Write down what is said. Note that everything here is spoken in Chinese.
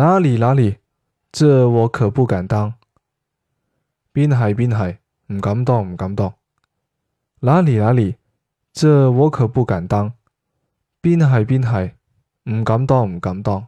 哪里哪里，这我可不敢当。滨海滨海，唔敢当唔敢当。哪里哪里，这我可不敢当。滨海滨海，唔敢当唔敢当。